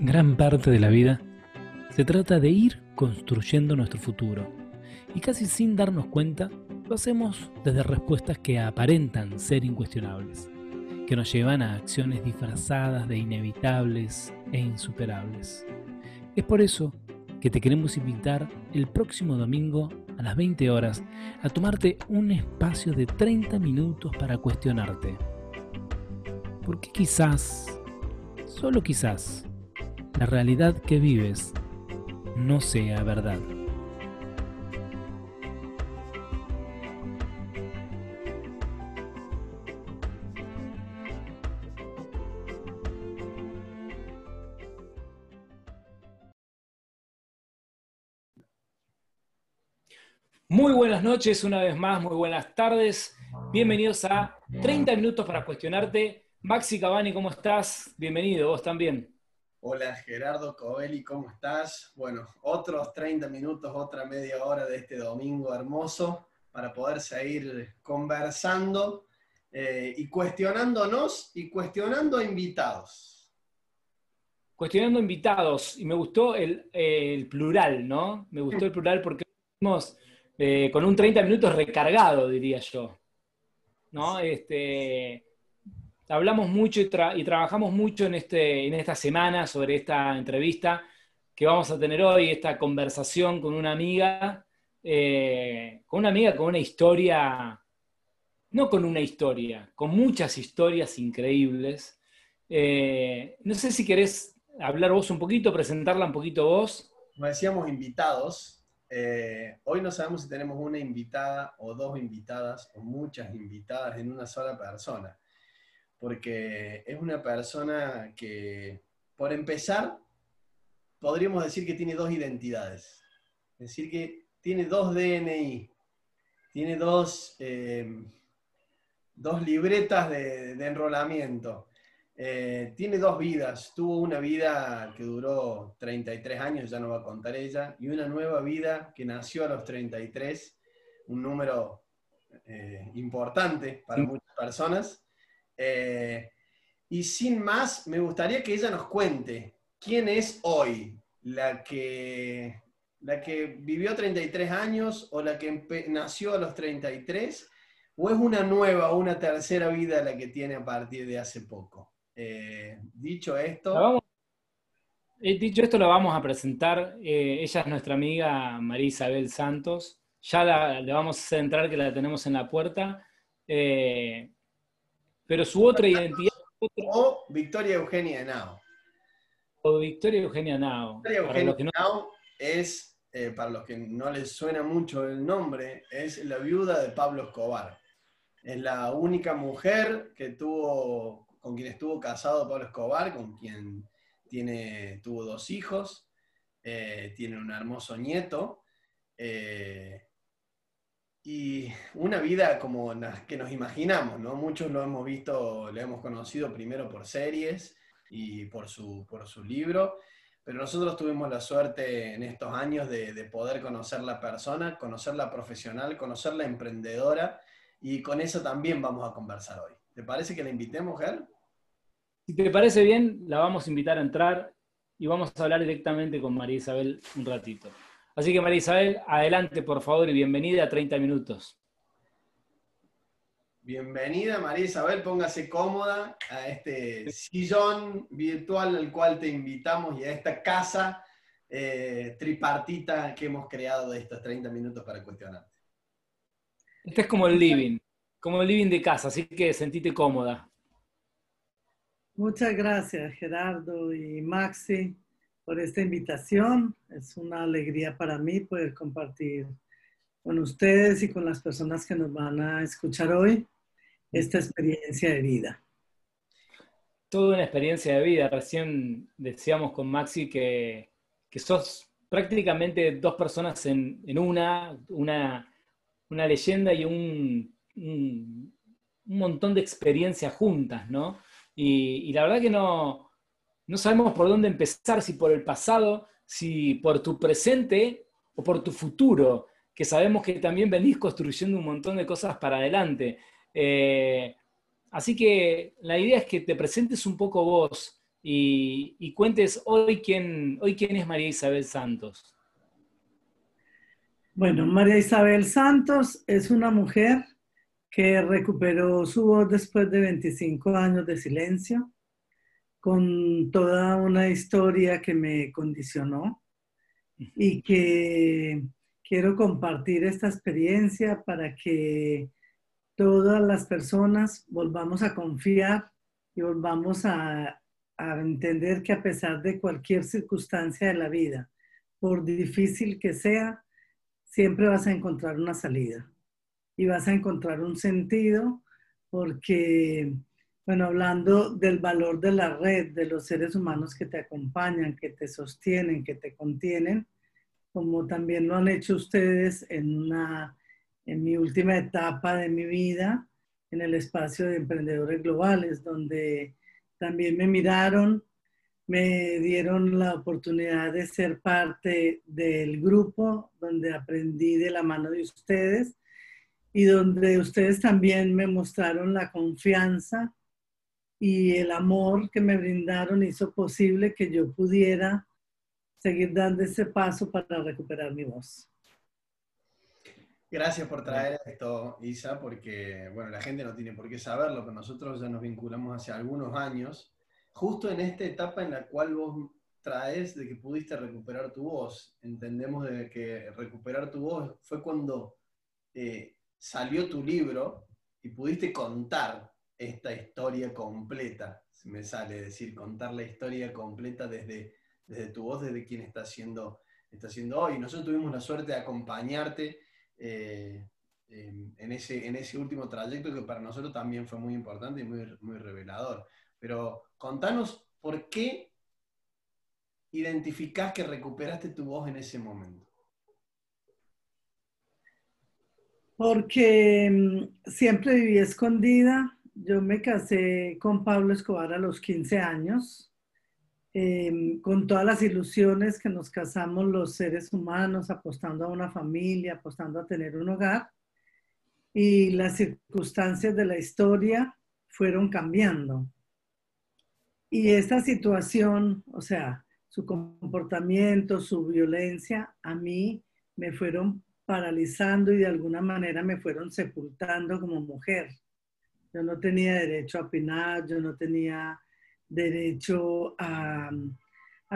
gran parte de la vida se trata de ir construyendo nuestro futuro. Y casi sin darnos cuenta, lo hacemos desde respuestas que aparentan ser incuestionables, que nos llevan a acciones disfrazadas de inevitables e insuperables. Es por eso que te queremos invitar el próximo domingo a las 20 horas a tomarte un espacio de 30 minutos para cuestionarte. ¿Por qué quizás, solo quizás, la realidad que vives no sea verdad? Muy buenas noches, una vez más, muy buenas tardes. Bienvenidos a 30 minutos para cuestionarte. Maxi Cavani, ¿cómo estás? Bienvenido, vos también. Hola Gerardo Covelli, ¿cómo estás? Bueno, otros 30 minutos, otra media hora de este domingo hermoso para poder seguir conversando eh, y cuestionándonos y cuestionando a invitados. Cuestionando invitados, y me gustó el, el plural, ¿no? Me gustó el plural porque estamos eh, con un 30 minutos recargado, diría yo. ¿No? Este, hablamos mucho y, trabajamos mucho en, este, en esta semana sobre esta entrevista que vamos a tener hoy, esta conversación con una amiga, eh, con una amiga con una historia, no con una historia, con muchas historias increíbles. Eh, no sé si querés hablar vos un poquito, presentarla un poquito vos. Como decíamos, invitados, eh, hoy no sabemos si tenemos una invitada o dos invitadas o muchas invitadas en una sola persona, porque es una persona que, por empezar, podríamos decir que tiene dos identidades, es decir, que tiene dos DNI, tiene dos, eh, dos libretas de, de enrolamiento. Eh, tiene dos vidas. Tuvo una vida que duró 33 años, ya no va a contar ella, y una nueva vida que nació a los 33, un número eh, importante para muchas personas. Eh, y sin más, me gustaría que ella nos cuente quién es hoy la que, la que vivió 33 años o la que nació a los 33, o es una nueva o una tercera vida la que tiene a partir de hace poco. Eh, dicho esto... Eh, dicho esto, lo vamos a presentar. Ella es nuestra amiga María Isabel Santos. Ya le vamos a entrar que la tenemos en la puerta. Pero su otra identidad... O Victoria Eugenia Nao. O Victoria Eugenia Nao. Victoria Eugenia Nao es, para los que no les suena mucho el nombre, es la viuda de Pablo Escobar. Es la única mujer que tuvo con quien estuvo casado Pablo Escobar, con quien tiene, tuvo dos hijos, eh, tiene un hermoso nieto, eh, y una vida como la que nos imaginamos, ¿no? Muchos lo hemos visto, lo hemos conocido primero por series y por su, por su libro, pero nosotros tuvimos la suerte en estos años de, de poder conocer la persona, conocerla profesional, conocerla emprendedora, y con eso también vamos a conversar hoy. ¿Te parece que la invitemos, Ger? Si te parece bien, la vamos a invitar a entrar y vamos a hablar directamente con María Isabel un ratito. Así que María Isabel, adelante por favor y bienvenida a 30 minutos. Bienvenida María Isabel, póngase cómoda a este sillón virtual al cual te invitamos y a esta casa eh, tripartita que hemos creado de estos 30 minutos para cuestionarte. Este es como el living como el living de casa, así que sentite cómoda. Muchas gracias, Gerardo y Maxi, por esta invitación. Es una alegría para mí poder compartir con ustedes y con las personas que nos van a escuchar hoy esta experiencia de vida. Toda una experiencia de vida. Recién decíamos con Maxi que, que sos prácticamente dos personas en, una, una, una leyenda y un un, montón de experiencias juntas, ¿no? Y, la verdad que no, no sabemos por dónde empezar, si por el pasado, si por tu presente o por tu futuro, que sabemos que también venís construyendo un montón de cosas para adelante. Eh, así que la idea es que te presentes un poco vos, y, cuentes hoy quién, hoy quién es María Isabel Santos. Bueno, María Isabel Santos es una mujer que recuperó su voz después de 25 años de silencio, con toda una historia que me condicionó y que quiero compartir esta experiencia para que todas las personas volvamos a confiar y volvamos a, entender que a pesar de cualquier circunstancia de la vida, por difícil que sea, siempre vas a encontrar una salida y vas a encontrar un sentido porque, bueno, hablando del valor de la red, de los seres humanos que te acompañan, que te sostienen, que te contienen, como también lo han hecho ustedes en, una, en mi última etapa de mi vida, en el espacio de emprendedores globales, donde también me miraron, me dieron la oportunidad de ser parte del grupo, donde aprendí de la mano de ustedes y donde ustedes también me mostraron la confianza y el amor que me brindaron hizo posible que yo pudiera seguir dando ese paso para recuperar mi voz. Gracias por traer esto, Isa, porque bueno, la gente no tiene por qué saberlo, pero nosotros ya nos vinculamos hace algunos años, justo en esta etapa en la cual vos traes de que pudiste recuperar tu voz. Entendemos de que recuperar tu voz fue cuando eh, salió tu libro y pudiste contar esta historia completa, se me sale decir, contar la historia completa desde, desde tu voz, desde quien está haciendo, está haciendo hoy. Nosotros tuvimos la suerte de acompañarte eh, en, ese, en ese último trayecto que para nosotros también fue muy importante y muy, muy revelador. Pero contanos por qué identificás que recuperaste tu voz en ese momento. Porque mm, siempre viví escondida. Yo me casé con Pablo Escobar a los 15 años, em, con todas las ilusiones que nos casamos los seres humanos, apostando a una familia, apostando a tener un hogar. Y las circunstancias de la historia fueron cambiando. Y esta situación, o sea, su comportamiento, su violencia, a mí me fueron paralizando y de alguna manera me fueron sepultando como mujer. Yo no tenía derecho a opinar, yo no tenía derecho a,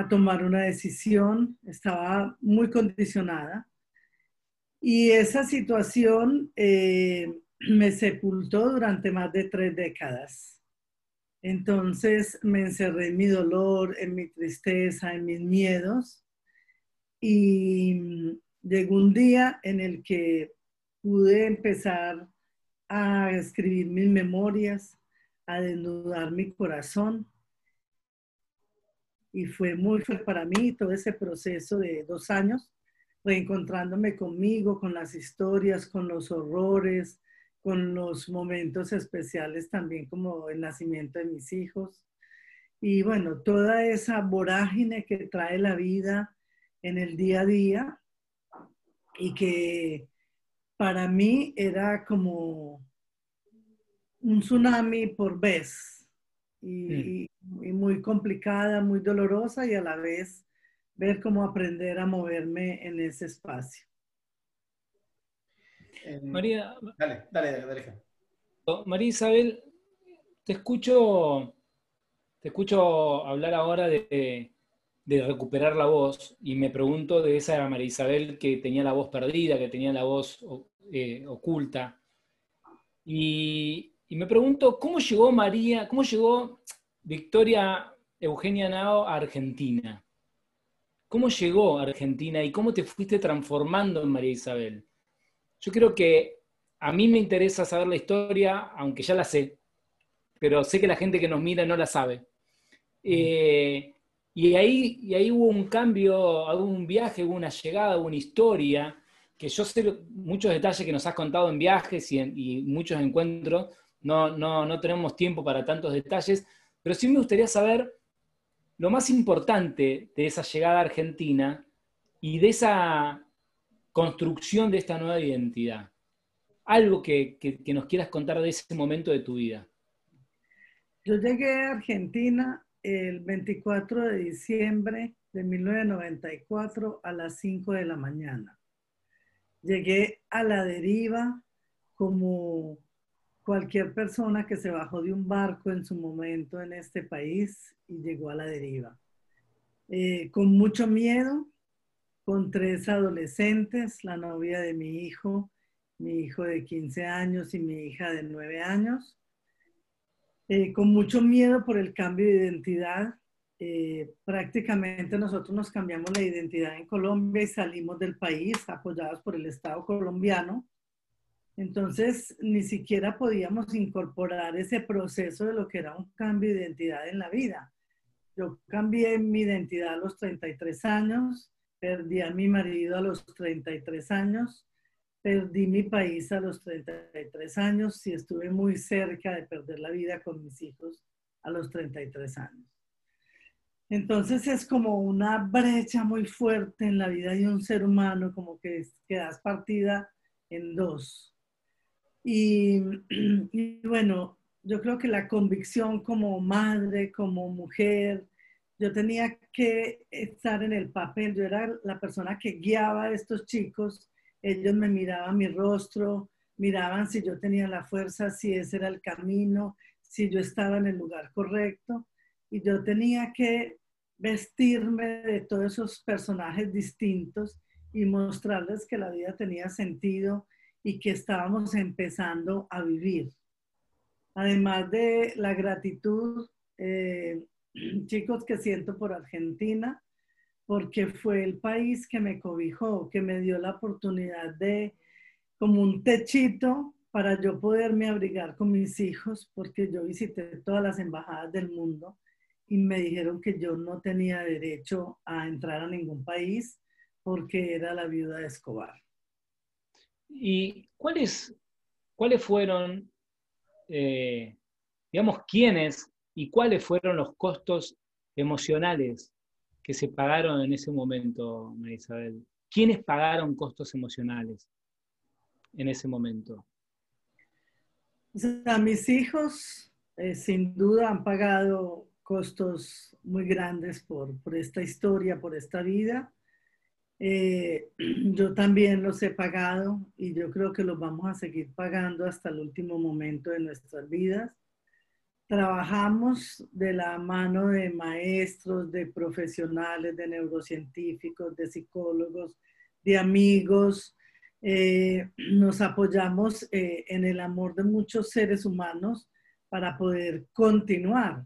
tomar una decisión, estaba muy condicionada. Y esa situación eh, me sepultó durante más de tres décadas. Entonces me encerré en mi dolor, en mi tristeza, en mis miedos. Y llegó un día en el que pude empezar a escribir mis memorias, a desnudar mi corazón. Y fue muy fuerte para mí todo ese proceso de dos años, reencontrándome conmigo, con las historias, con los horrores, con los momentos especiales también como el nacimiento de mis hijos. Y bueno, toda esa vorágine que trae la vida en el día a día, y que para mí era como un tsunami por vez y, mm. muy complicada, muy dolorosa y a la vez ver cómo aprender a moverme en ese espacio. María, dale, dale, dale. María Isabel, te escucho, te escucho hablar ahora de, de recuperar la voz y me pregunto de esa María Isabel que tenía la voz perdida, que tenía la voz eh, oculta. Y, me pregunto, ¿cómo llegó María, cómo llegó Victoria Eugenia Nao a Argentina? ¿Cómo llegó a Argentina y cómo te fuiste transformando en María Isabel? Yo creo que a mí me interesa saber la historia, aunque ya la sé, pero sé que la gente que nos mira no la sabe. Eh, y ahí, y ahí hubo un cambio, hubo un viaje, hubo una llegada, hubo una historia, que yo sé muchos detalles que nos has contado en viajes y, en, muchos encuentros, no, no, no tenemos tiempo para tantos detalles, pero sí me gustaría saber lo más importante de esa llegada a Argentina y de esa construcción de esta nueva identidad. Algo que, que, nos quieras contar de ese momento de tu vida. Yo llegué a Argentina el 24 de diciembre de 1994 a las 5 de la mañana. Llegué a la deriva como cualquier persona que se bajó de un barco en su momento en este país y llegó a la deriva. Eh, con mucho miedo, con tres adolescentes, la novia de mi hijo, mi hijo de 15 años y mi hija de 9 años, eh, con mucho miedo por el cambio de identidad. Eh, prácticamente nosotros nos cambiamos la identidad en Colombia y salimos del país apoyados por el Estado colombiano entonces, ni siquiera podíamos incorporar ese proceso de lo que era un cambio de identidad en la vida. Yo cambié mi identidad a los 33 años, perdí a mi marido a los 33 años, perdí mi país a los 33 años y estuve muy cerca de perder la vida con mis hijos a los 33 años. Entonces es como una brecha muy fuerte en la vida de un ser humano, como que quedas partida en dos. Y, bueno, yo creo que la convicción como madre, como mujer, yo tenía que estar en el papel, yo era la persona que guiaba a estos chicos, ellos me miraban mi rostro, miraban si yo tenía la fuerza, si ese era el camino, si yo estaba en el lugar correcto, y yo tenía que vestirme de todos esos personajes distintos y mostrarles que la vida tenía sentido y que estábamos empezando a vivir. Además de la gratitud, eh, chicos, que siento por Argentina, porque fue el país que me cobijó, que me dio la oportunidad de, como un techito, para yo poderme abrigar con mis hijos, porque yo visité todas las embajadas del mundo y me dijeron que yo no tenía derecho a entrar a ningún país porque era la viuda de Escobar. ¿Y cuáles, cuáles fueron, eh, digamos, quiénes y cuáles fueron los costos emocionales que se pagaron en ese momento, María Isabel? ¿Quiénes pagaron costos emocionales en ese momento? mis hijos eh, sin duda han pagado costos muy grandes por, por esta historia, por esta vida. Eh, yo también los he pagado y yo creo que los vamos a seguir pagando hasta el último momento de nuestras vidas. Trabajamos de la mano de maestros, de profesionales, de neurocientíficos, de psicólogos, de amigos. Eh, nos apoyamos eh, en el amor de muchos seres humanos para poder continuar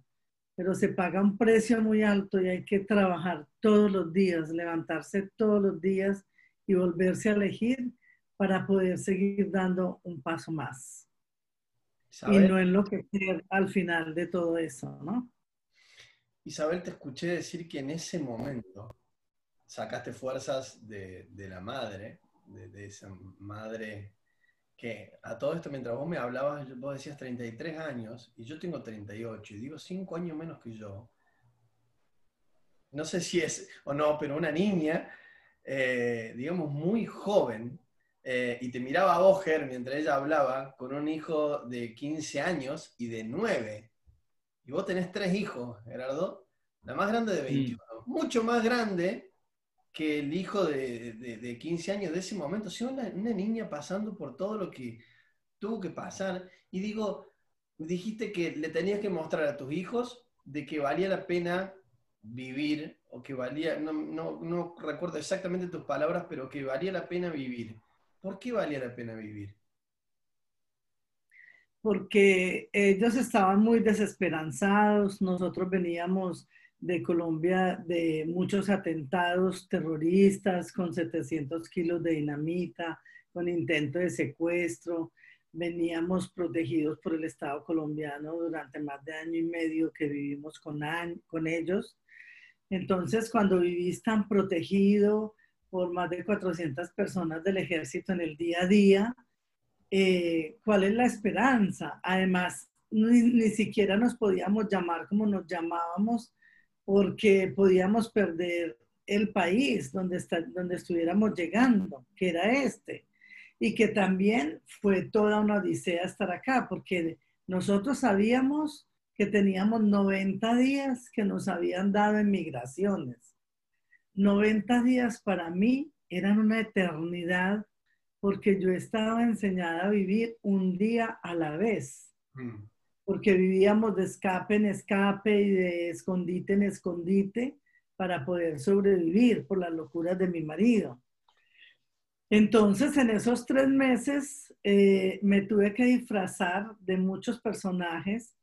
pero se paga un precio muy alto y hay que trabajar todos los días, levantarse todos los días y volverse a elegir para poder seguir dando un paso más. Y no enloquecer al final de todo eso, ¿no? Isabel, te escuché decir que en ese momento sacaste fuerzas de, la madre, de esa madre que a todo esto, mientras vos me hablabas, vos decías 33 años y yo tengo 38 y digo 5 años menos que yo. No sé si es o no, pero una niña, eh, digamos, muy joven, eh, y te miraba a vos, mientras ella hablaba, con un hijo de 15 años y de 9. Y vos tenés tres hijos, Gerardo. La más grande de 21. Mm. Mucho más grande que el hijo de, 15 años de ese momento, sea una, niña pasando por todo lo que tuvo que pasar. Y digo, dijiste que le tenías que mostrar a tus hijos de que valía la pena vivir, o que valía, no, no recuerdo exactamente tus palabras, pero que valía la pena vivir. ¿Por qué valía la pena vivir? Porque ellos estaban muy desesperanzados, nosotros veníamos de Colombia de muchos atentados terroristas con 700 kilos de dinamita, con intento de secuestro. Veníamos protegidos por el Estado colombiano durante más de año y medio que vivimos con, con ellos. Entonces, cuando vivís tan protegido por más de 400 personas del ejército en el día a día, eh, ¿cuál es la esperanza? Además, ni, ni siquiera nos podíamos llamar como nos llamábamos porque podíamos perder el país donde, está, donde estuviéramos llegando, que era este. Y que también fue toda una odisea estar acá, porque nosotros sabíamos que teníamos 90 días que nos habían dado en migraciones. 90 días para mí eran una eternidad porque yo estaba enseñada a vivir un día a la vez, mm. porque vivíamos de escape en escape y de escondite en escondite para poder sobrevivir por las locuras de mi marido. Entonces, en esos tres meses eh, me tuve que disfrazar de muchos personajes,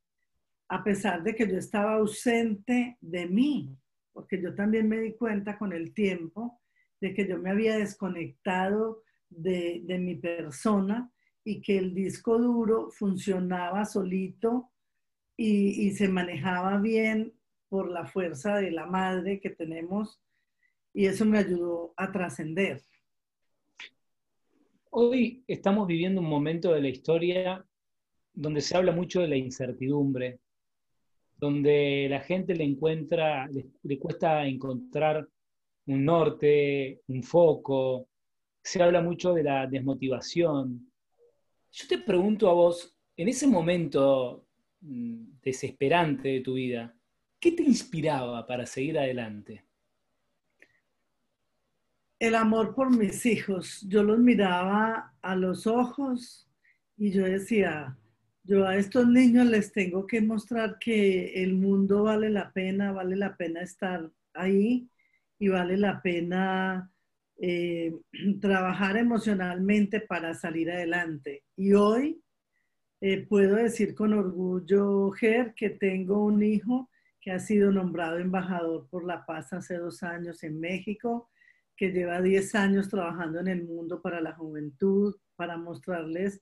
a pesar de que yo estaba ausente de mí, porque yo también me di cuenta con el tiempo de que yo me había desconectado de, mi persona y que el disco duro funcionaba solito y, y se manejaba bien por la fuerza de la madre que tenemos y eso me ayudó a trascender. Hoy estamos viviendo un momento de la historia donde se habla mucho de la incertidumbre, donde la gente le encuentra, le, cuesta encontrar un norte, un foco, se habla mucho de la desmotivación. Yo te pregunto a vos, en ese momento mm, desesperante de tu vida, ¿qué te inspiraba para seguir adelante? el amor por mis hijos. Yo los miraba a los ojos y yo decía, yo a estos niños les tengo que mostrar que el mundo vale la pena, vale la pena estar ahí y vale la pena eh, trabajar emocionalmente para salir adelante. Y hoy eh, puedo decir con orgullo, Ger, que tengo un hijo que ha sido nombrado embajador por la paz hace dos años en México que lleva 10 años trabajando en el mundo para la juventud, para mostrarles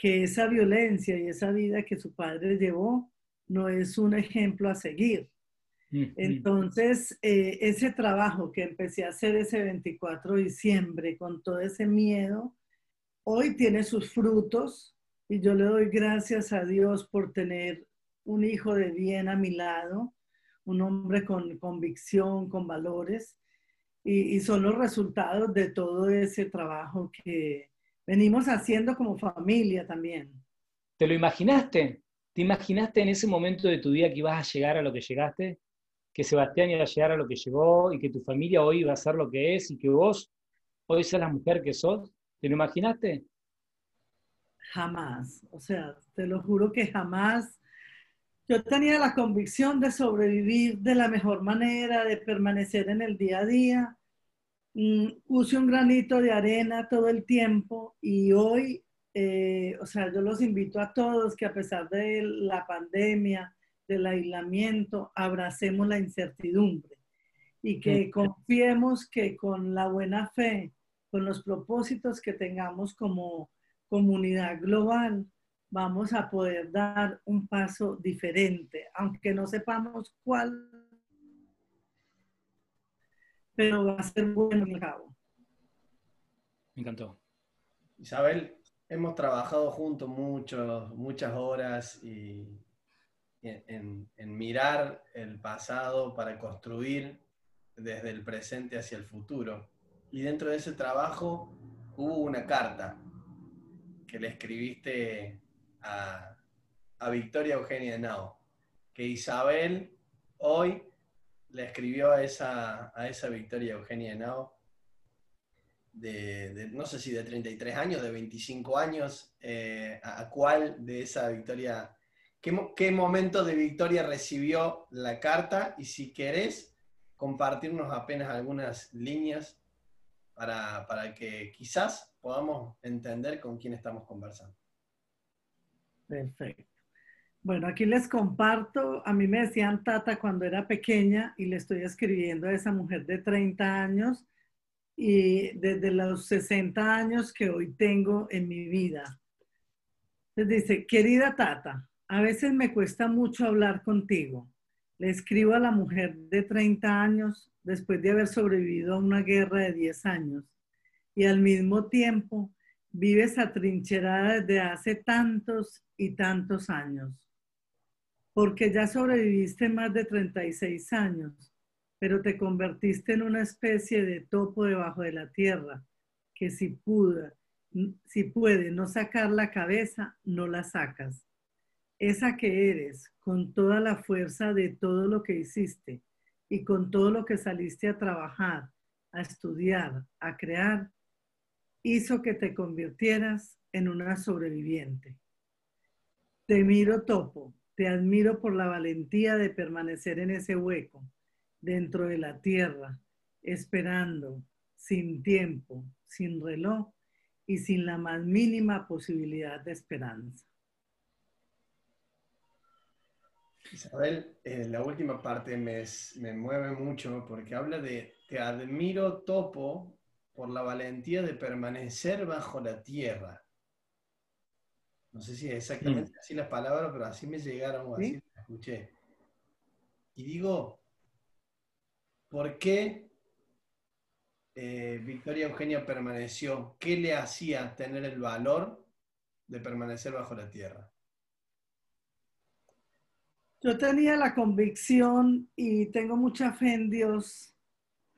que esa violencia y esa vida que su padre llevó no es un ejemplo a seguir. Entonces, eh, ese trabajo que empecé a hacer ese 24 de diciembre con todo ese miedo, hoy tiene sus frutos y yo le doy gracias a Dios por tener un hijo de bien a mi lado, un hombre con convicción, con valores y, son los resultados de todo ese trabajo que venimos haciendo como familia también. ¿Te lo imaginaste? ¿Te imaginaste en ese momento de tu vida que ibas a llegar a lo que llegaste? Que Sebastián iba a llegar a lo que llegó y que tu familia hoy iba a ser lo que es y que vos hoy seas la mujer que sos? ¿Te lo imaginaste? Jamás. O sea, te lo juro que jamás. Yo tenía la convicción de sobrevivir de la mejor manera, de permanecer en el día a día. Mm, use un granito de arena todo el tiempo y hoy, eh, o sea, yo los invito a todos que a pesar de la pandemia, del aislamiento, abracemos la incertidumbre y que confiemos que con la buena fe, con los propósitos que tengamos como comunidad global, vamos a poder dar un paso diferente, aunque no sepamos cuál, pero va a ser bueno en el cabo. Me encantó. Isabel, hemos trabajado juntos mucho, muchas horas y, en, en mirar el pasado para construir desde el presente hacia el futuro. Y dentro de ese trabajo hubo una carta que le escribiste a, Victoria Eugenia Nao, que Isabel hoy le escribió a esa, a esa Victoria Eugenia Nao, de, no sé si de 33 años, de 25 años, eh, a, cuál de esa Victoria, qué, qué, momento de Victoria recibió la carta y si querés compartirnos apenas algunas líneas para, para que quizás podamos entender con quién estamos conversando. Perfecto. Bueno, aquí les comparto, a mí me decían Tata cuando era pequeña y le estoy escribiendo a esa mujer de 30 años y desde los 60 años que hoy tengo en mi vida. Les dice, querida Tata, a veces me cuesta mucho hablar contigo. Le escribo a la mujer de 30 años después de haber sobrevivido a una guerra de 10 años y al mismo tiempo vives atrincherada desde hace tantos y tantos años, porque ya sobreviviste más de 36 años, pero te convertiste en una especie de topo debajo de la tierra, que si puede no sacar la cabeza, no la sacas. esa que eres, con toda la fuerza de todo lo que hiciste y con todo lo que saliste a trabajar, a estudiar, a crear, hizo que te convirtieras en una sobreviviente. Te miro topo, te admiro por la valentía de permanecer en ese hueco, dentro de la tierra, esperando, sin tiempo, sin reloj y sin la más mínima posibilidad de esperanza. Isabel, eh, la última parte me, me, mueve mucho porque habla de te admiro topo por la valentía de permanecer bajo la tierra. No sé si es exactamente mm. así las palabras, pero así me llegaron o así las escuché. Y digo, ¿por qué eh, Victoria Eugenia permaneció? ¿Qué le hacía tener el valor de permanecer bajo la tierra? Yo tenía la convicción y tengo mucha fe en Dios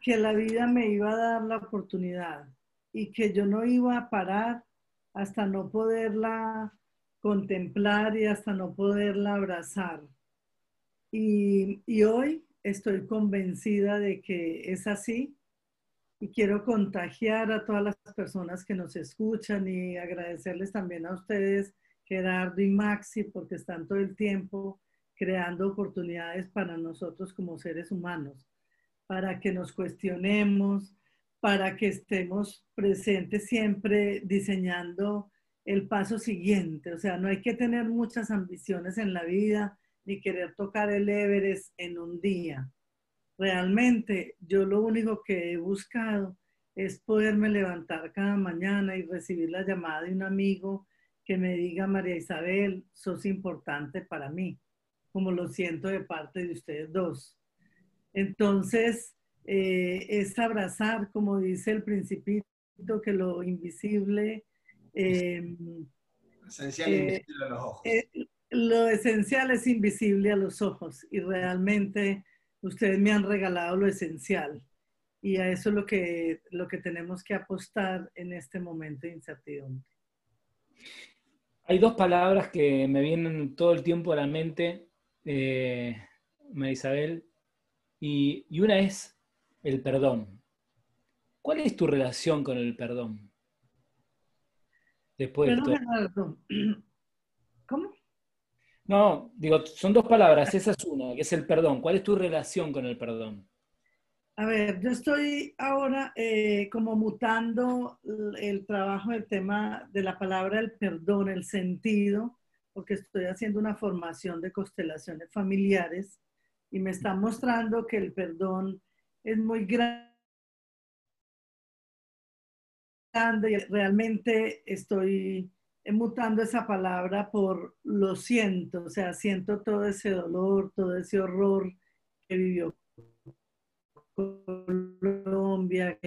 que la vida me iba a dar la oportunidad y que yo no iba a parar hasta no poderla contemplar y hasta no poderla abrazar. Y, hoy estoy convencida de que es así y quiero contagiar a todas las personas que nos escuchan y agradecerles también a ustedes, Gerardo y Maxi, porque están todo el tiempo creando oportunidades para nosotros como seres humanos, para que nos cuestionemos, para que estemos presentes siempre diseñando el paso siguiente. O sea, no hay que tener muchas ambiciones en la vida ni querer tocar el Everest en un día. Realmente yo lo único que he buscado es poderme levantar cada mañana y recibir la llamada de un amigo que me diga, María Isabel, sos importante para mí como lo siento de parte de ustedes dos. Entonces, eh, es abrazar, como dice el principito, que lo invisible... Esencial eh, invisible a los ojos. Eh, lo esencial es invisible a los ojos y realmente ustedes me han regalado lo esencial y a eso es lo que, lo que tenemos que apostar en este momento de incertidumbre. Hay dos palabras que me vienen todo el tiempo a la mente eh, María Isabel, y, una es el perdón. ¿Cuál es tu relación con el perdón? Después ¿Cómo? No, digo, son dos palabras, esa es una, que es el perdón. ¿Cuál es tu relación con el perdón? A ver, yo estoy ahora eh, como mutando el trabajo del tema de la palabra el perdón, el sentido, porque estoy haciendo una formación de constelaciones familiares y me está mostrando que el perdón es muy grande y realmente estoy mutando esa palabra por lo siento, o sea, siento todo ese dolor, todo ese horror que vivió Colombia,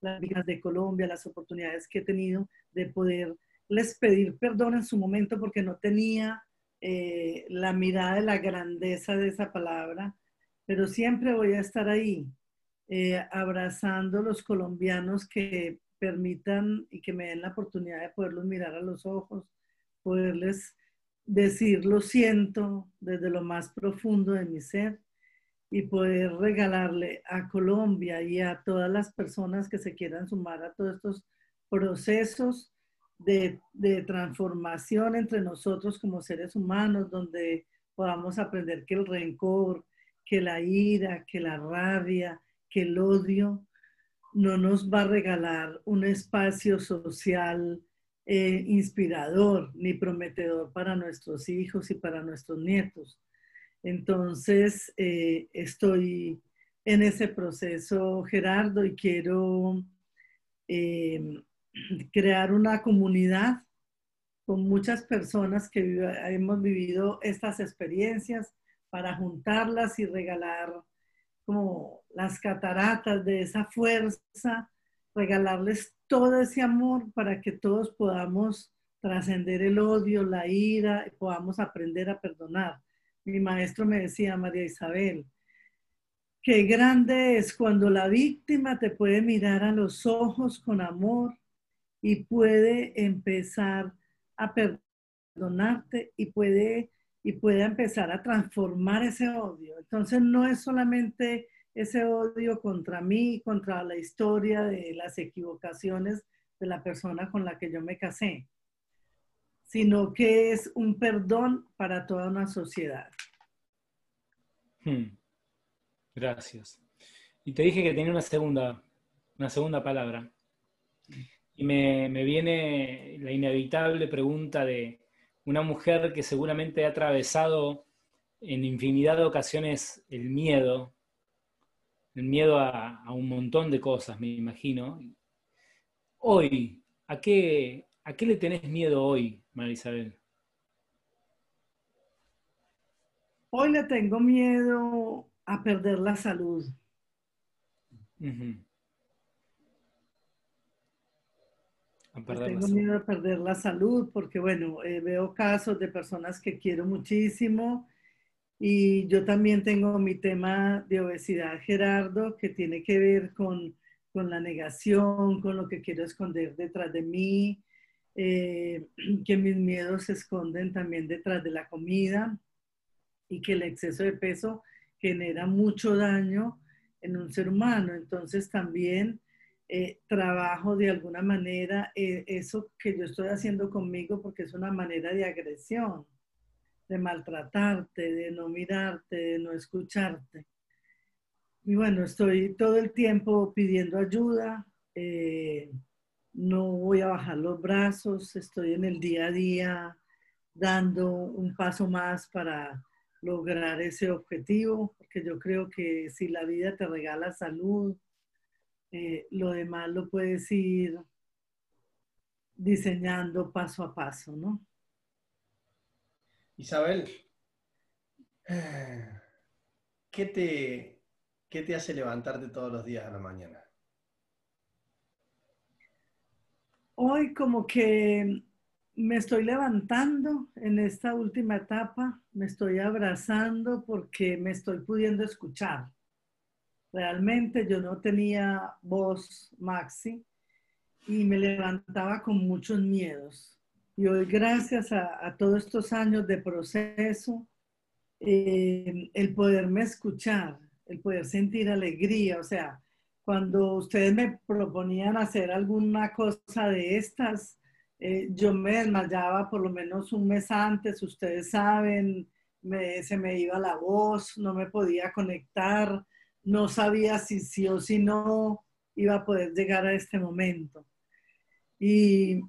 las vidas de Colombia, las oportunidades que he tenido de poder les pedir perdón en su momento porque no tenía eh, la mirada de la grandeza de esa palabra, pero siempre voy a estar ahí, eh, abrazando los colombianos que permitan y que me den la oportunidad de poderlos mirar a los ojos, poderles decir lo siento desde lo más profundo de mi ser y poder regalarle a Colombia y a todas las personas que se quieran sumar a todos estos procesos de, transformación entre nosotros como seres humanos, donde podamos aprender que el rencor, que la ira, que la rabia, que el odio no nos va a regalar un espacio social eh, inspirador ni prometedor para nuestros hijos y para nuestros nietos. Entonces, eh, estoy en ese proceso, Gerardo, y quiero eh, crear una comunidad con muchas personas que hemos vivido estas experiencias para juntarlas y regalar como las cataratas de esa fuerza, regalarles todo ese amor para que todos podamos trascender el odio, la ira, y podamos aprender a perdonar. Mi maestro me decía, María Isabel, qué grande es cuando la víctima te puede mirar a los ojos con amor y puede empezar a perdonarte y puede, y pueda empezar a transformar ese odio. Entonces no es solamente ese odio contra mí, contra la historia de las equivocaciones de la persona con la que yo me casé, sino que es un perdón para toda una sociedad. Hmm. Gracias. Y te dije que tenía una segunda, una segunda palabra. Y me, me viene la inevitable pregunta de una mujer que seguramente ha atravesado en infinidad de ocasiones el miedo, el miedo a, a, un montón de cosas, me imagino. Hoy, ¿a qué, ¿a qué le tenés miedo hoy, María Isabel? Hoy le tengo miedo a perder la salud. Tengo miedo a perder la salud porque, bueno, eh, veo casos de personas que quiero muchísimo y yo también tengo mi tema de obesidad, Gerardo, que tiene que ver con, con la negación, con lo que quiero esconder detrás de mí, eh, que mis miedos se esconden también detrás de la comida y que el exceso de peso genera mucho daño en un ser humano. Entonces también eh, trabajo de alguna manera eh, eso que yo estoy haciendo conmigo porque es una manera de agresión, de maltratarte, de no mirarte, de no escucharte. Y bueno, estoy todo el tiempo pidiendo ayuda, eh, no voy a bajar los brazos, estoy en el día a día dando un paso más para lograr ese objetivo, porque yo creo que si la vida te regala salud, eh, lo demás lo puedes ir diseñando paso a paso, ¿no? Isabel, ¿qué te, ¿qué te hace levantarte todos los días a la mañana? Hoy como que me estoy levantando en esta última etapa, me estoy abrazando porque me estoy pudiendo escuchar. Realmente yo no tenía voz, Maxi, y me levantaba con muchos miedos. Y hoy, gracias a, todos estos años de proceso, eh, el poderme escuchar, el poder sentir alegría, o sea, cuando ustedes me proponían hacer alguna cosa de estas, eh, yo me desmayaba por lo menos un mes antes, ustedes saben, se me iba la voz, no me podía conectar, no sabía si sí o si no iba a poder llegar a este momento. Y,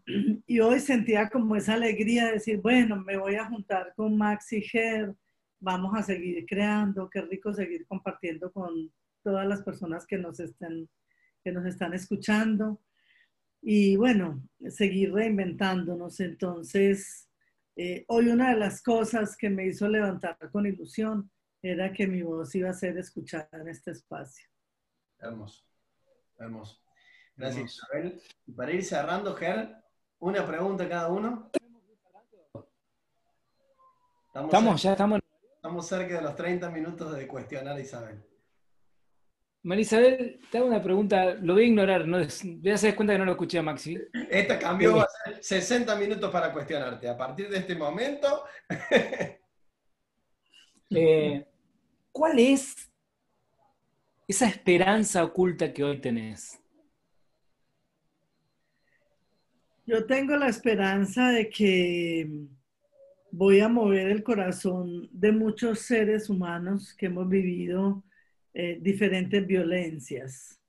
hoy sentía como esa alegría de decir, bueno, me voy a juntar con Max y Ger, vamos a seguir creando, qué rico seguir compartiendo con todas las personas que nos estén, que nos están escuchando. Y bueno, seguir reinventándonos. Entonces, eh, hoy una de las cosas que me hizo levantar con ilusión era que mi voz iba a ser escuchada en este espacio. Hermoso, hermoso. Gracias, Isabel. Y para ir cerrando, Ger, una pregunta cada uno. Estamos, ya estamos. Estamos cerca de los 30 minutos de cuestionar a Isabel. Marisabel, te hago una pregunta, lo voy a ignorar, no, ya se das cuenta que no lo escuché a Maxi. Esta cambió, va a ser 60 minutos para cuestionarte. A partir de este momento. eh, ¿Cuál es esa esperanza oculta que hoy tenés? Yo tengo la esperanza de que voy a mover el corazón de muchos seres humanos que hemos vivido eh, diferentes violencias.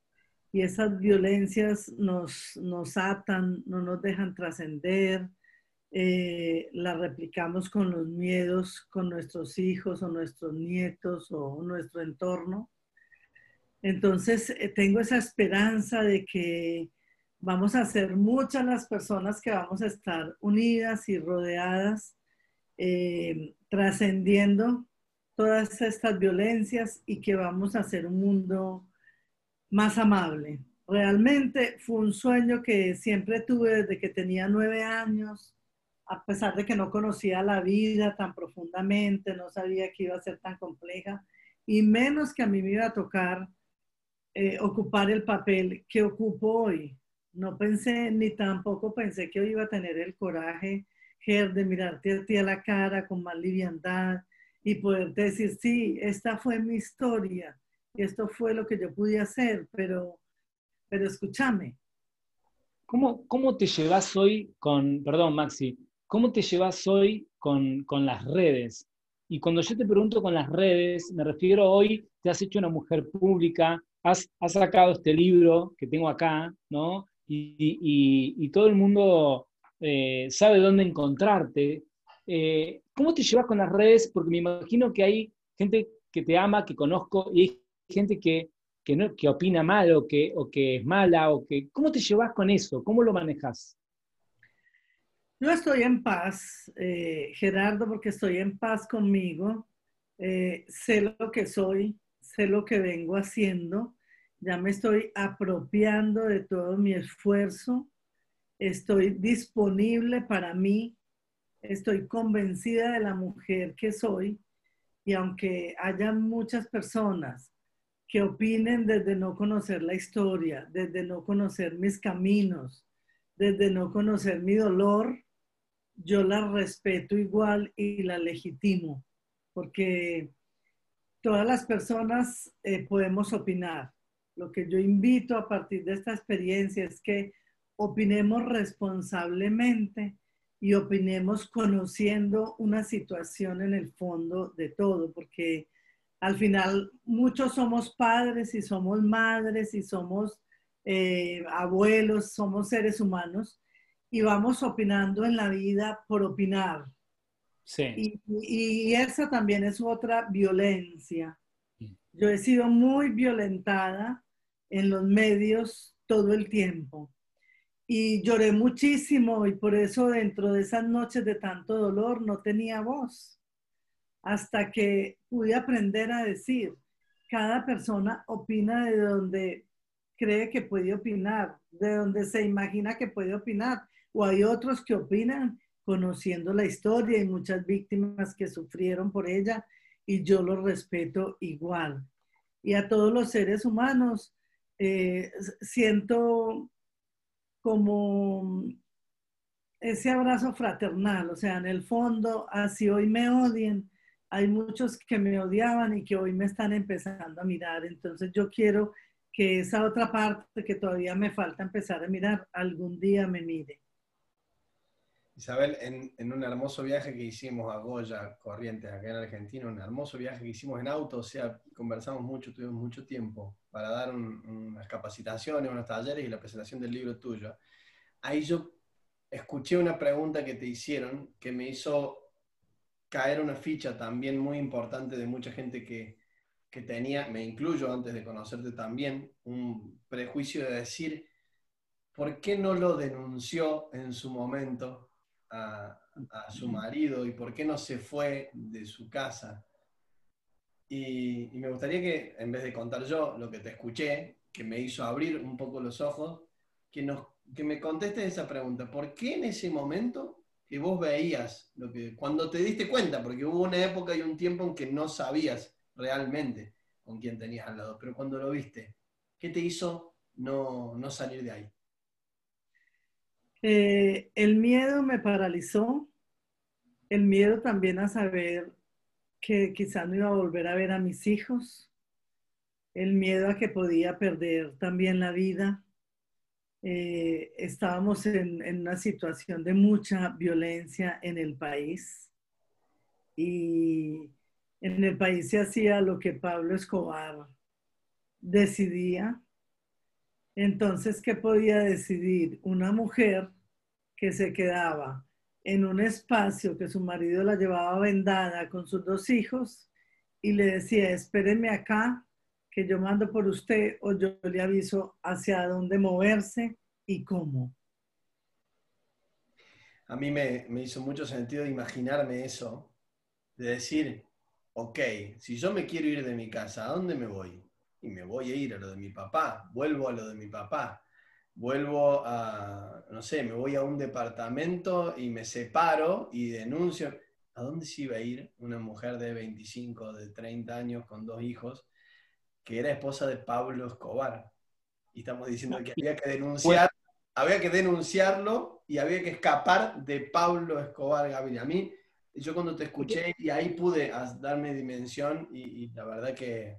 Y esas violencias nos, nos atan, no nos dejan trascender, eh, la replicamos con los miedos, con nuestros hijos o nuestros nietos o nuestro entorno. Entonces, eh, tengo esa esperanza de que vamos a ser muchas las personas que vamos a estar unidas y rodeadas, eh, trascendiendo todas estas violencias y que vamos a hacer un mundo más amable. Realmente fue un sueño que siempre tuve desde que tenía nueve años a pesar de que no conocía la vida tan profundamente, no sabía que iba a ser tan compleja, y menos que a mí me iba a tocar eh, ocupar el papel que ocupo hoy. No pensé, ni tampoco pensé que hoy iba a tener el coraje Ger, de mirarte a ti a la cara con más liviandad y poderte decir, sí, esta fue mi historia, esto fue lo que yo pude hacer, pero, pero escúchame. ¿Cómo, ¿Cómo te llevas hoy con, perdón Maxi, cómo te llevas hoy con, con las redes? Y cuando yo te pregunto con las redes, me refiero hoy, te has hecho una mujer pública, has, has sacado este libro que tengo acá, ¿no? Y, y, todo el mundo eh, sabe dónde encontrarte. Eh, ¿Cómo te llevas con las redes? Porque me imagino que hay gente que te ama, que conozco, y hay gente que, que, que opina mal o que, o que es mala. O que, ¿Cómo te llevas con eso? ¿Cómo lo manejas? Yo estoy en paz, eh, Gerardo, porque estoy en paz conmigo. Eh, sé lo que soy, sé lo que vengo haciendo. Ya me estoy apropiando de todo mi esfuerzo. Estoy disponible para mí. Estoy convencida de la mujer que soy. Y aunque haya muchas personas que opinen desde no conocer la historia, desde no conocer mis caminos, desde no conocer mi dolor, yo la respeto igual y la legitimo, porque todas las personas eh, podemos opinar. Lo que yo invito a partir de esta experiencia es que opinemos responsablemente y opinemos conociendo una situación en el fondo de todo, porque al final muchos somos padres y somos madres y somos eh, abuelos, somos seres humanos y vamos opinando en la vida por opinar. Sí. Y, y, esa también es otra violencia. Yo he sido muy violentada en los medios todo el tiempo y lloré muchísimo y por eso dentro de esas noches de tanto dolor no tenía voz hasta que pude aprender a decir, cada persona opina de donde cree que puede opinar, de donde se imagina que puede opinar o hay otros que opinan conociendo la historia y muchas víctimas que sufrieron por ella y yo los respeto igual. Y a todos los seres humanos eh, siento como ese abrazo fraternal, o sea, en el fondo, así hoy me odien, hay muchos que me odiaban y que hoy me están empezando a mirar, entonces yo quiero que esa otra parte que todavía me falta empezar a mirar, algún día me mire. Isabel, en, un hermoso viaje que hicimos a Goya, Corrientes, acá en Argentina, un hermoso viaje que hicimos en auto, o sea, conversamos mucho, tuvimos mucho tiempo para dar unas capacitaciones, unos talleres y la presentación del libro tuyo. Ahí yo escuché una pregunta que te hicieron que me hizo caer una ficha también muy importante de mucha gente que, que tenía, me incluyo antes de conocerte también, un prejuicio de decir, ¿por qué no lo denunció en su momento a, su marido y por qué no se fue de su casa. Y, me gustaría que, en vez de contar yo lo que te escuché, que me hizo abrir un poco los ojos, que, nos, que me contestes esa pregunta. ¿Por qué en ese momento que vos veías, lo que, cuando te diste cuenta, porque hubo una época y un tiempo en que no sabías realmente con quién tenías al lado, pero cuando lo viste, ¿qué te hizo no, no salir de ahí? Eh, el miedo me paralizó, el miedo también a saber que quizás no iba a volver a ver a mis hijos, el miedo a que podía perder también la vida. Eh, estábamos en, en, una situación de mucha violencia en el país y en el país se hacía lo que Pablo Escobar decidía entonces, ¿qué podía decidir? Una mujer que se quedaba en un espacio que su marido la llevaba vendada con sus dos hijos y le decía, espéreme acá, que yo mando por usted o yo le aviso hacia dónde moverse y cómo. A mí me, me hizo mucho sentido imaginarme eso, de decir, ok, si yo me quiero ir de mi casa, ¿a dónde me voy? Y me voy a ir a lo de mi papá, vuelvo a lo de mi papá, vuelvo a, no sé, me voy a un departamento y me separo y denuncio. ¿A dónde se iba a ir una mujer de 25, de 30 años con dos hijos que era esposa de Pablo Escobar? Y estamos diciendo que había que denunciar había que denunciarlo y había que escapar de Pablo Escobar Gaviria. A mí, yo cuando te escuché y ahí pude darme dimensión y, la verdad que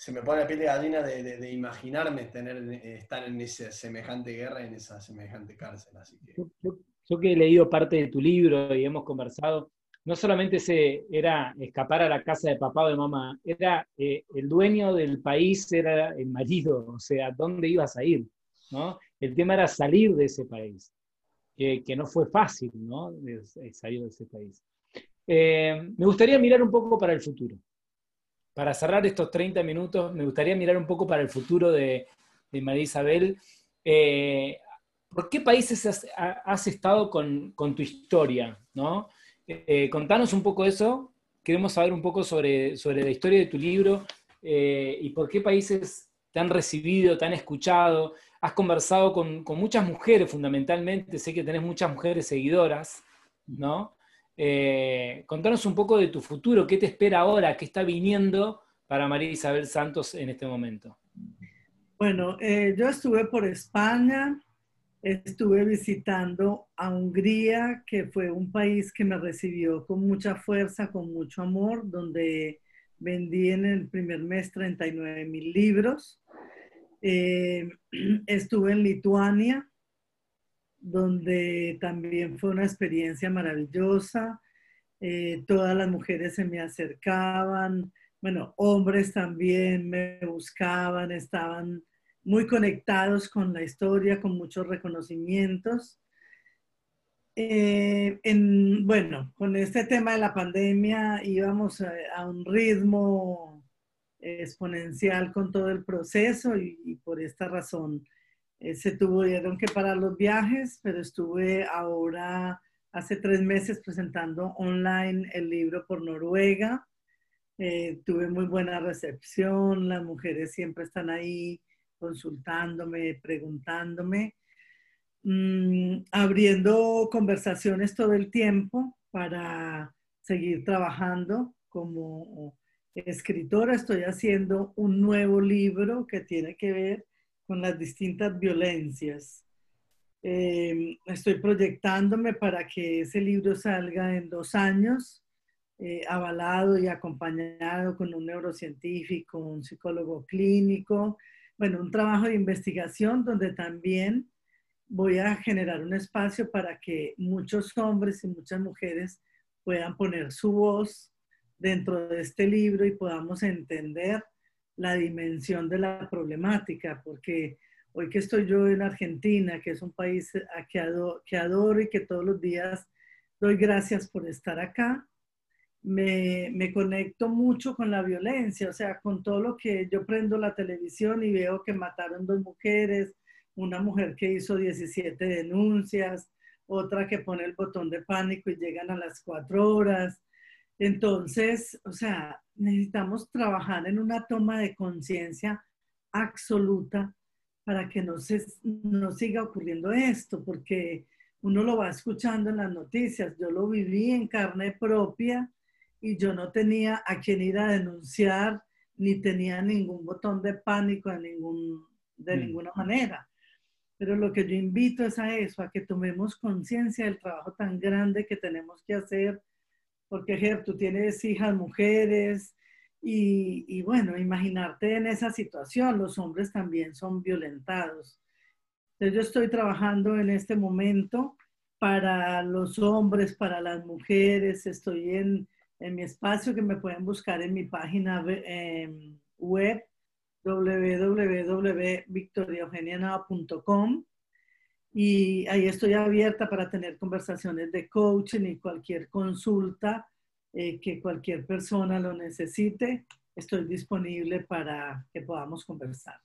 se me pone la piel de gallina de, imaginarme tener, estar en esa semejante guerra, en esa semejante cárcel. Así que... yo que he leído parte de tu libro y hemos conversado, no solamente se, era escapar a la casa de papá o de mamá, era eh, el dueño del país, era el marido, o sea, ¿dónde ibas a ir? ¿no? El tema era salir de ese país, que, no fue fácil ¿no? salir de ese país. Eh, me gustaría mirar un poco para el futuro. Para cerrar estos 30 minutos, me gustaría mirar un poco para el futuro de, María Isabel. Eh, ¿Por qué países has, estado con, con, tu historia? ¿no? Eh, contanos un poco eso. Queremos saber un poco sobre, la historia de tu libro eh, y por qué países te han recibido, te han escuchado. Has conversado con, muchas mujeres fundamentalmente, sé que tenés muchas mujeres seguidoras, ¿no? Eh, contanos un poco de tu futuro, qué te espera ahora, qué está viniendo para María Isabel Santos en este momento. Bueno, yo estuve por España, estuve visitando a Hungría, que fue un país que me recibió con mucha fuerza, con mucho amor, donde vendí en el primer mes 39 mil libros. Eh, estuve en Lituania, donde también fue una experiencia maravillosa. Eh, todas las mujeres se me acercaban, bueno, hombres también me buscaban, estaban muy conectados con la historia, con muchos reconocimientos. Eh, bueno, con este tema de la pandemia íbamos a, un ritmo exponencial con todo el proceso y, por esta razón eh, se tuvieron que parar los viajes, pero estuve ahora hace tres meses presentando online el libro por Noruega. Eh, tuve muy buena recepción, las mujeres siempre están ahí consultándome, preguntándome, mm, abriendo conversaciones todo el tiempo para seguir trabajando como escritora. Estoy haciendo un nuevo libro que tiene que ver con las distintas violencias. Em, estoy proyectándome para que ese libro salga en dos años, eh, avalado y acompañado con un neurocientífico, un psicólogo clínico, bueno, un trabajo de investigación donde también voy a generar un espacio para que muchos hombres y muchas mujeres puedan poner su voz dentro de este libro y podamos entender la dimensión de la problemática, porque hoy que estoy yo en Argentina, que es un país que adoro, que adoro y que todos los días doy gracias por estar acá, me, conecto mucho con la violencia, o sea, con todo lo que yo prendo la televisión y veo que mataron dos mujeres, una mujer que hizo 17 denuncias, otra que pone el botón de pánico y llegan a las cuatro horas. Entonces, o sea, necesitamos trabajar en una toma de conciencia absoluta para que no, se, no siga ocurriendo esto, porque uno lo va escuchando en las noticias. Yo lo viví en carne propia y yo no tenía a quien ir a denunciar ni tenía ningún botón de pánico de, ningún, de mm. ninguna manera. Pero lo que yo invito es a eso, a que tomemos conciencia del trabajo tan grande que tenemos que hacer, porque Ger, tú tienes hijas mujeres y, bueno, imaginarte en esa situación, los hombres también son violentados. Entonces yo estoy trabajando en este momento para los hombres, para las mujeres, estoy en, mi espacio que me pueden buscar en mi página em, web www.victoriaeugenianao.com y ahí estoy abierta para tener conversaciones de coaching y cualquier consulta eh, que cualquier persona lo necesite. Estoy disponible para que podamos conversar.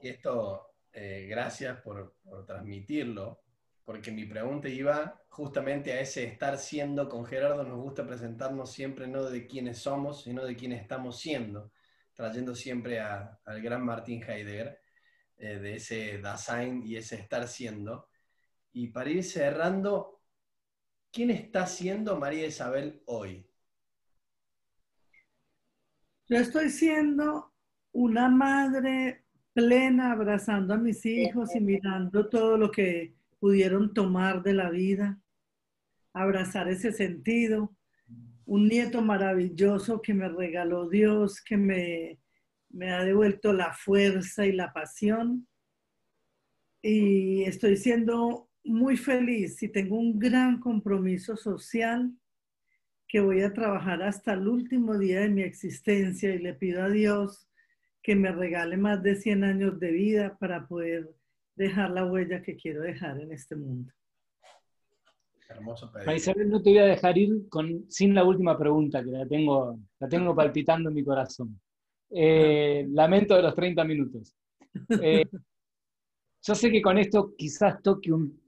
Y esto, eh, gracias por, por transmitirlo, porque mi pregunta iba justamente a ese estar siendo. Con Gerardo nos gusta presentarnos siempre no de quiénes somos, sino de quiénes estamos siendo, trayendo siempre al gran Martín Heidegger, eh, de ese Dasein y ese estar siendo. Y para ir cerrando, ¿quién está siendo María Isabel hoy? Yo estoy siendo una madre plena abrazando a mis hijos y mirando todo lo que pudieron tomar de la vida, abrazar ese sentido. Un nieto maravilloso que me regaló Dios, que me, me ha devuelto la fuerza y la pasión. Y estoy siendo muy feliz y tengo un gran compromiso social que voy a trabajar hasta el último día de mi existencia y le pido a Dios que me regale más de 100 años de vida para poder dejar la huella que quiero dejar en este mundo. Hermoso Isabel, no te voy a dejar ir con, sin la última pregunta, que la tengo, la tengo palpitando en mi corazón. Eh, lamento de los 30 minutos. Eh, yo sé que con esto quizás toque un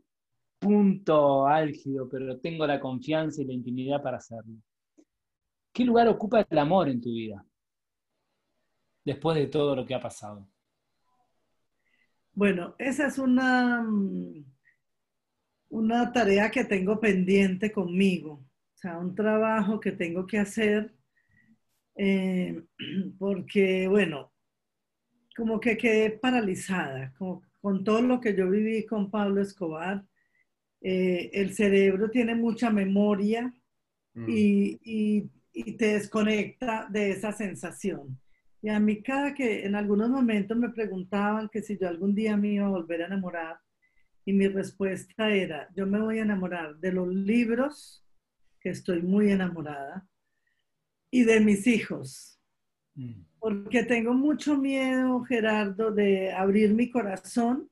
punto álgido, pero tengo la confianza y la intimidad para hacerlo. ¿Qué lugar ocupa el amor en tu vida? Después de todo lo que ha pasado. Bueno, esa es una, mm, una tarea que tengo pendiente conmigo, o sea, un trabajo que tengo que hacer, eh, porque, bueno, como que quedé paralizada, con todo lo que yo viví con Pablo Escobar, eh, el cerebro tiene mucha memoria mm. y, te desconecta de esa sensación. Y a mí cada que en algunos momentos me preguntaban que si yo algún día me iba a volver a enamorar y mi respuesta era, yo me voy a enamorar de los libros, que estoy muy enamorada, y de mis hijos. Mm. Porque tengo mucho miedo, Gerardo, de abrir mi corazón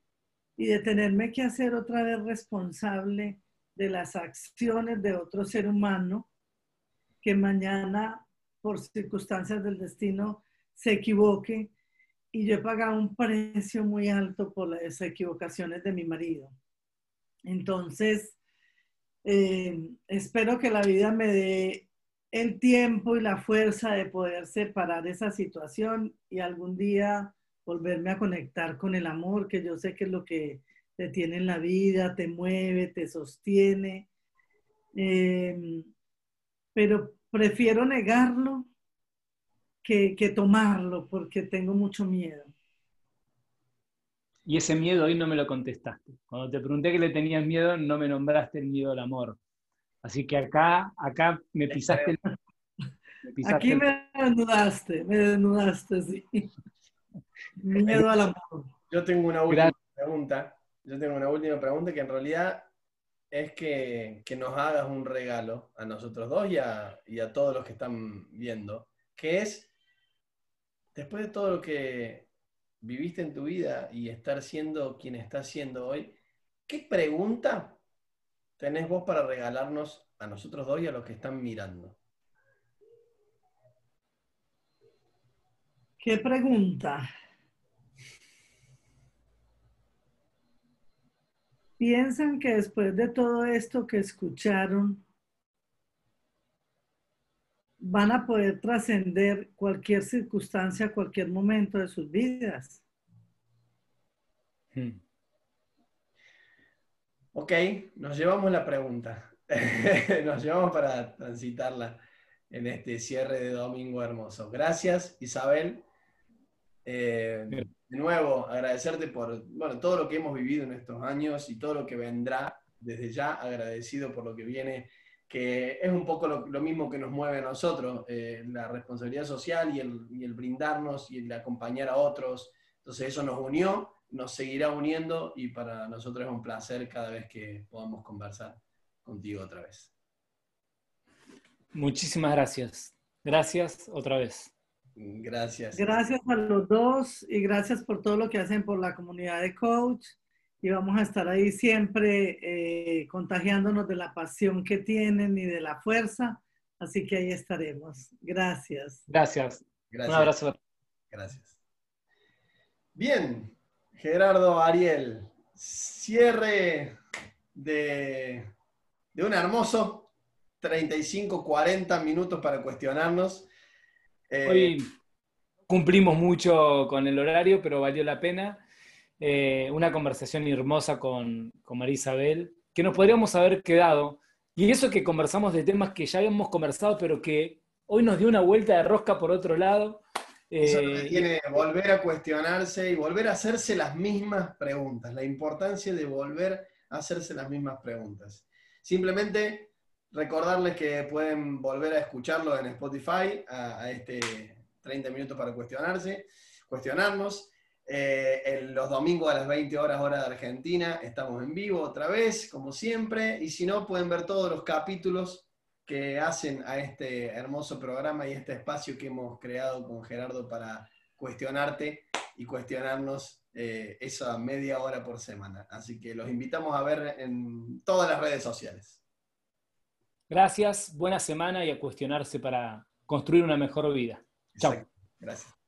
y de tenerme que hacer otra vez responsable de las acciones de otro ser humano que mañana, por circunstancias del destino, se equivoque y yo he pagado un precio muy alto por las equivocaciones de mi marido. Entonces, eh, espero que la vida me dé el tiempo y la fuerza de poder separar esa situación y algún día volverme a conectar con el amor, que yo sé que es lo que te tiene en la vida, te mueve, te sostiene. Em, pero prefiero negarlo que, que tomarlo porque tengo mucho miedo. Y ese miedo hoy no me lo contestaste. Cuando te pregunté que le tenías miedo, no me nombraste el miedo al amor. Así que acá, acá me pisaste. Aquí me desnudaste, me desnudaste, sí. Miedo al amor. Yo tengo una última pregunta. Yo tengo una última pregunta que en realidad es que, nos hagas un regalo a nosotros dos y a, y a todos los que están viendo, que es, después de todo lo que viviste en tu vida y estar siendo quien estás siendo hoy, ¿qué pregunta tenés vos para regalarnos a nosotros dos y a los que están mirando? ¿Qué pregunta? ¿Piensan que después de todo esto que escucharon, van a poder trascender cualquier circunstancia, cualquier momento de sus vidas? Hmm. Ok, nos llevamos la pregunta. nos llevamos para transitarla en este cierre de domingo hermoso. Gracias, Isabel. Eh, de nuevo, agradecerte por bueno, todo lo que hemos vivido en estos años y todo lo que vendrá desde ya, agradecido por lo que viene, que es un poco lo, mismo que nos mueve a nosotros, eh, la responsabilidad social y el, y el, brindarnos y el acompañar a otros. Entonces eso nos unió, nos seguirá uniendo y para nosotros es un placer cada vez que podamos conversar contigo otra vez. Muchísimas gracias. Gracias otra vez. Gracias. Gracias a los dos y gracias por todo lo que hacen por la comunidad de coach. Y vamos a estar ahí siempre eh, contagiándonos de la pasión que tienen y de la fuerza. Así que ahí estaremos. Gracias. Gracias. gracias. Un abrazo. Gracias. Bien, Gerardo Ariel, cierre de, de un hermoso 35, 40 minutos para cuestionarnos eh, Hoy cumplimos mucho con el horario, pero valió la pena. Eh, una conversación hermosa con, con María Isabel, que nos podríamos haber quedado. Y eso que conversamos de temas que ya habíamos conversado, pero que hoy nos dio una vuelta de rosca por otro lado. Eso Eh, tiene volver a cuestionarse y volver a hacerse las mismas preguntas. La importancia de volver a hacerse las mismas preguntas. Simplemente recordarles que pueden volver a escucharlo en Spotify, a, a este 30 minutos para cuestionarse, cuestionarnos. Eh, en los domingos a las 20 horas hora de Argentina estamos en vivo otra vez, como siempre. Y si no, pueden ver todos los capítulos que hacen a este hermoso programa y este espacio que hemos creado con Gerardo para cuestionarte y cuestionarnos eh, esa media hora por semana. Así que los invitamos a ver en todas las redes sociales. Gracias, buena semana y a cuestionarse para construir una mejor vida. Chao. Gracias.